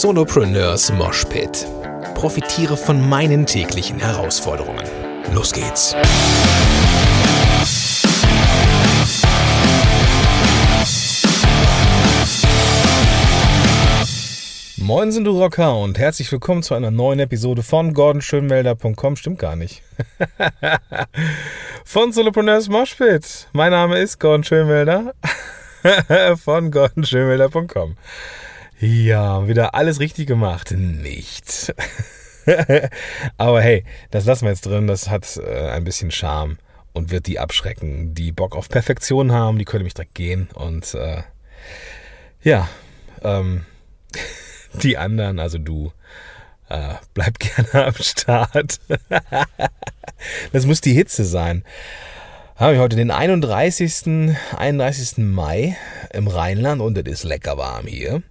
Solopreneurs Moshpit. Profitiere von meinen täglichen Herausforderungen. Los geht's. Moin sind du Rocker und herzlich willkommen zu einer neuen Episode von gordonschönmelder.com. Stimmt gar nicht. von Solopreneurs Moshpit. Mein Name ist Gordon Schönmelder von gordonschönmelder.com. Ja, wieder alles richtig gemacht. Nicht. Aber hey, das lassen wir jetzt drin. Das hat äh, ein bisschen Charme und wird die abschrecken, die Bock auf Perfektion haben. Die können mich direkt gehen. Und äh, ja, ähm, die anderen, also du, äh, bleib gerne am Start. das muss die Hitze sein. Haben wir heute den 31. 31. Mai im Rheinland und es ist lecker warm hier.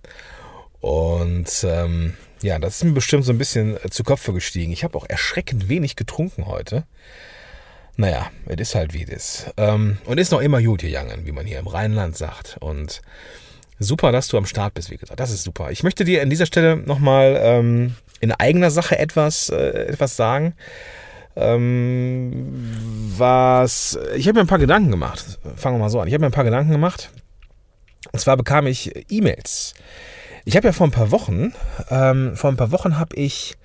Und ähm, ja, das ist mir bestimmt so ein bisschen äh, zu Kopf gestiegen. Ich habe auch erschreckend wenig getrunken heute. Naja, es ist halt wie es ist. Ähm, und ist noch immer gut gegangen, wie man hier im Rheinland sagt. Und super, dass du am Start bist, wie gesagt. Das ist super. Ich möchte dir an dieser Stelle nochmal ähm, in eigener Sache etwas, äh, etwas sagen. Ähm, was, ich habe mir ein paar Gedanken gemacht. Fangen wir mal so an. Ich habe mir ein paar Gedanken gemacht. Und zwar bekam ich E-Mails ich habe ja vor ein paar Wochen, ähm, vor ein paar Wochen habe ich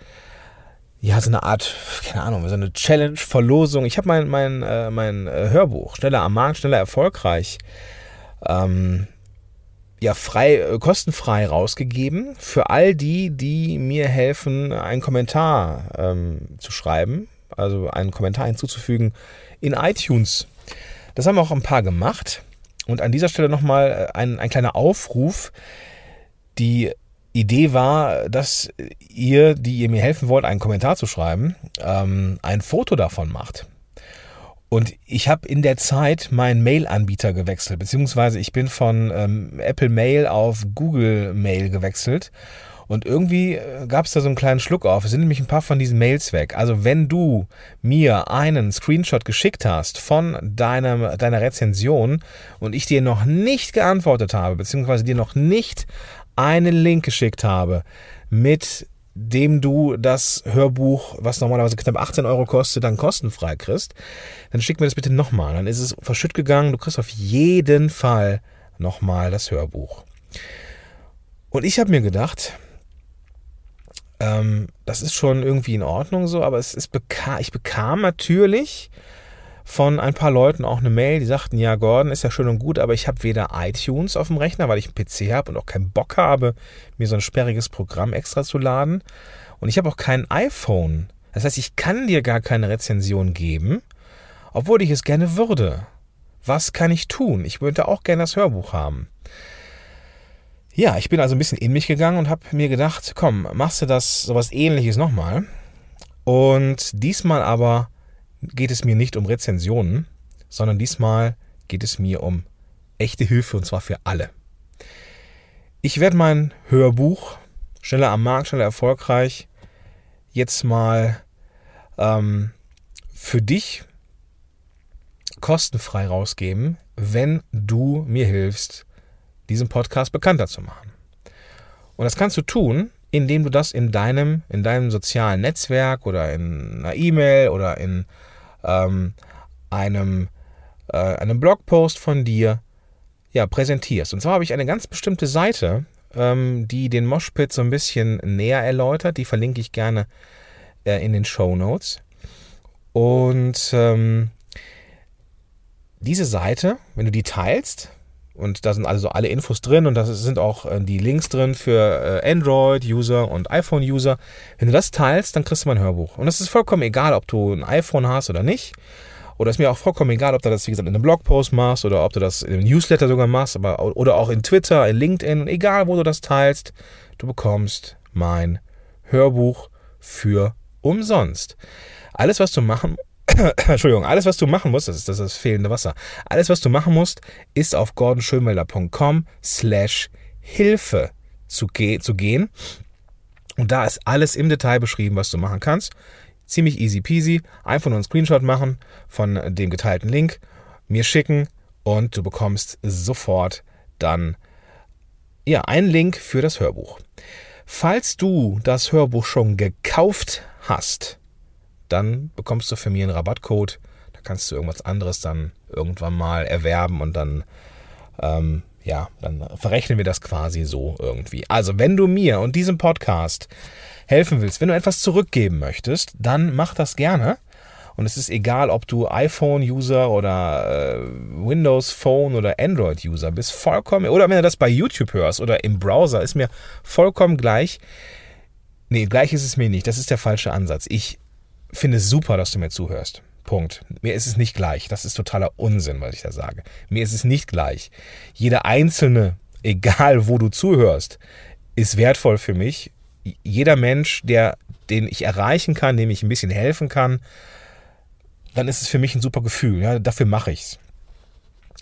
ja so eine Art, keine Ahnung, so eine Challenge, Verlosung. Ich habe mein, mein, äh, mein äh, Hörbuch, schneller am Markt, schneller erfolgreich, ähm, ja, frei, äh, kostenfrei rausgegeben für all die, die mir helfen, einen Kommentar ähm, zu schreiben, also einen Kommentar hinzuzufügen in iTunes. Das haben auch ein paar gemacht. Und an dieser Stelle nochmal äh, ein, ein kleiner Aufruf. Die Idee war, dass ihr, die ihr mir helfen wollt, einen Kommentar zu schreiben, ähm, ein Foto davon macht. Und ich habe in der Zeit meinen Mail-Anbieter gewechselt, beziehungsweise ich bin von ähm, Apple Mail auf Google Mail gewechselt. Und irgendwie äh, gab es da so einen kleinen Schluck auf. Es sind nämlich ein paar von diesen Mails weg. Also wenn du mir einen Screenshot geschickt hast von deiner, deiner Rezension und ich dir noch nicht geantwortet habe, beziehungsweise dir noch nicht einen Link geschickt habe, mit dem du das Hörbuch, was normalerweise knapp 18 Euro kostet, dann kostenfrei kriegst, dann schick mir das bitte nochmal. Dann ist es verschütt gegangen. Du kriegst auf jeden Fall nochmal das Hörbuch. Und ich habe mir gedacht, ähm, das ist schon irgendwie in Ordnung so, aber es ist beka ich bekam natürlich von ein paar Leuten auch eine Mail, die sagten, ja, Gordon ist ja schön und gut, aber ich habe weder iTunes auf dem Rechner, weil ich einen PC habe und auch keinen Bock habe, mir so ein sperriges Programm extra zu laden. Und ich habe auch kein iPhone. Das heißt, ich kann dir gar keine Rezension geben, obwohl ich es gerne würde. Was kann ich tun? Ich würde auch gerne das Hörbuch haben. Ja, ich bin also ein bisschen in mich gegangen und habe mir gedacht, komm, machst du das sowas ähnliches nochmal. Und diesmal aber geht es mir nicht um Rezensionen, sondern diesmal geht es mir um echte Hilfe und zwar für alle. Ich werde mein Hörbuch schneller am Markt, schneller erfolgreich jetzt mal ähm, für dich kostenfrei rausgeben, wenn du mir hilfst, diesen Podcast bekannter zu machen. Und das kannst du tun, indem du das in deinem, in deinem sozialen Netzwerk oder in einer E-Mail oder in ähm, einem, äh, einem Blogpost von dir ja, präsentierst. Und zwar habe ich eine ganz bestimmte Seite, ähm, die den Moshpit so ein bisschen näher erläutert. Die verlinke ich gerne äh, in den Show Notes. Und ähm, diese Seite, wenn du die teilst, und da sind also alle Infos drin und da sind auch äh, die Links drin für äh, Android-User und iPhone-User. Wenn du das teilst, dann kriegst du mein Hörbuch. Und es ist vollkommen egal, ob du ein iPhone hast oder nicht. Oder ist mir auch vollkommen egal, ob du das, wie gesagt, in einem Blogpost machst oder ob du das in einem Newsletter sogar machst, aber, oder auch in Twitter, in LinkedIn, egal wo du das teilst, du bekommst mein Hörbuch für umsonst. Alles, was du machen Entschuldigung, alles, was du machen musst, das ist das, ist das fehlende Wasser. Alles, was du machen musst, ist auf gordonschönmelder.com slash Hilfe zu, ge zu gehen. Und da ist alles im Detail beschrieben, was du machen kannst. Ziemlich easy peasy. Einfach nur einen Screenshot machen von dem geteilten Link, mir schicken und du bekommst sofort dann ja, einen Link für das Hörbuch. Falls du das Hörbuch schon gekauft hast, dann bekommst du für mich einen Rabattcode. Da kannst du irgendwas anderes dann irgendwann mal erwerben und dann, ähm, ja, dann verrechnen wir das quasi so irgendwie. Also, wenn du mir und diesem Podcast helfen willst, wenn du etwas zurückgeben möchtest, dann mach das gerne. Und es ist egal, ob du iPhone-User oder äh, Windows Phone oder Android-User bist, vollkommen, oder wenn du das bei YouTube hörst oder im Browser, ist mir vollkommen gleich. Nee, gleich ist es mir nicht. Das ist der falsche Ansatz. Ich finde es super, dass du mir zuhörst. Punkt. Mir ist es nicht gleich. Das ist totaler Unsinn, was ich da sage. Mir ist es nicht gleich. Jeder einzelne, egal wo du zuhörst, ist wertvoll für mich. Jeder Mensch, der, den ich erreichen kann, dem ich ein bisschen helfen kann, dann ist es für mich ein super Gefühl. Ja, dafür mache ich's.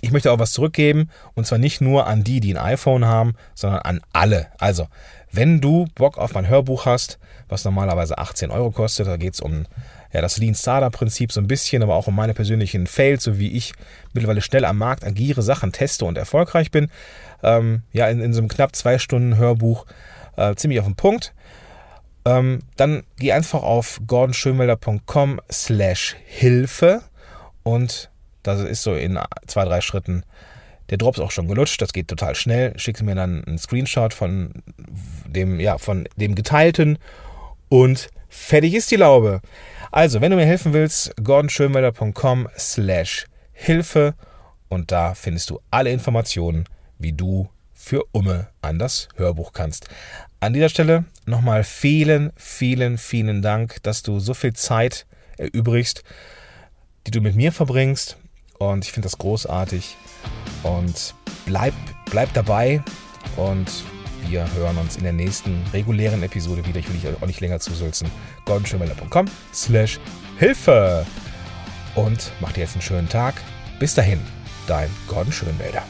Ich möchte auch was zurückgeben und zwar nicht nur an die, die ein iPhone haben, sondern an alle. Also, wenn du Bock auf mein Hörbuch hast, was normalerweise 18 Euro kostet, da geht es um ja, das Lean Startup Prinzip so ein bisschen, aber auch um meine persönlichen Fails, so wie ich mittlerweile schnell am Markt agiere, Sachen teste und erfolgreich bin. Ähm, ja, in, in so einem knapp zwei Stunden Hörbuch äh, ziemlich auf den Punkt. Ähm, dann geh einfach auf gordonschönwelder.com slash Hilfe und das ist so in zwei, drei Schritten. Der Drop ist auch schon gelutscht, das geht total schnell. Schickst mir dann einen Screenshot von dem, ja, von dem geteilten und fertig ist die Laube. Also, wenn du mir helfen willst, gordonschönwelder.com slash Hilfe und da findest du alle Informationen, wie du für Umme an das Hörbuch kannst. An dieser Stelle nochmal vielen, vielen, vielen Dank, dass du so viel Zeit erübrigst, die du mit mir verbringst. Und ich finde das großartig. Und bleib, bleib dabei. Und wir hören uns in der nächsten regulären Episode wieder. Ich will dich auch nicht länger zusülzen. gordonschönwelder.com slash Hilfe. Und mach dir jetzt einen schönen Tag. Bis dahin, dein Gordon Schönwälder.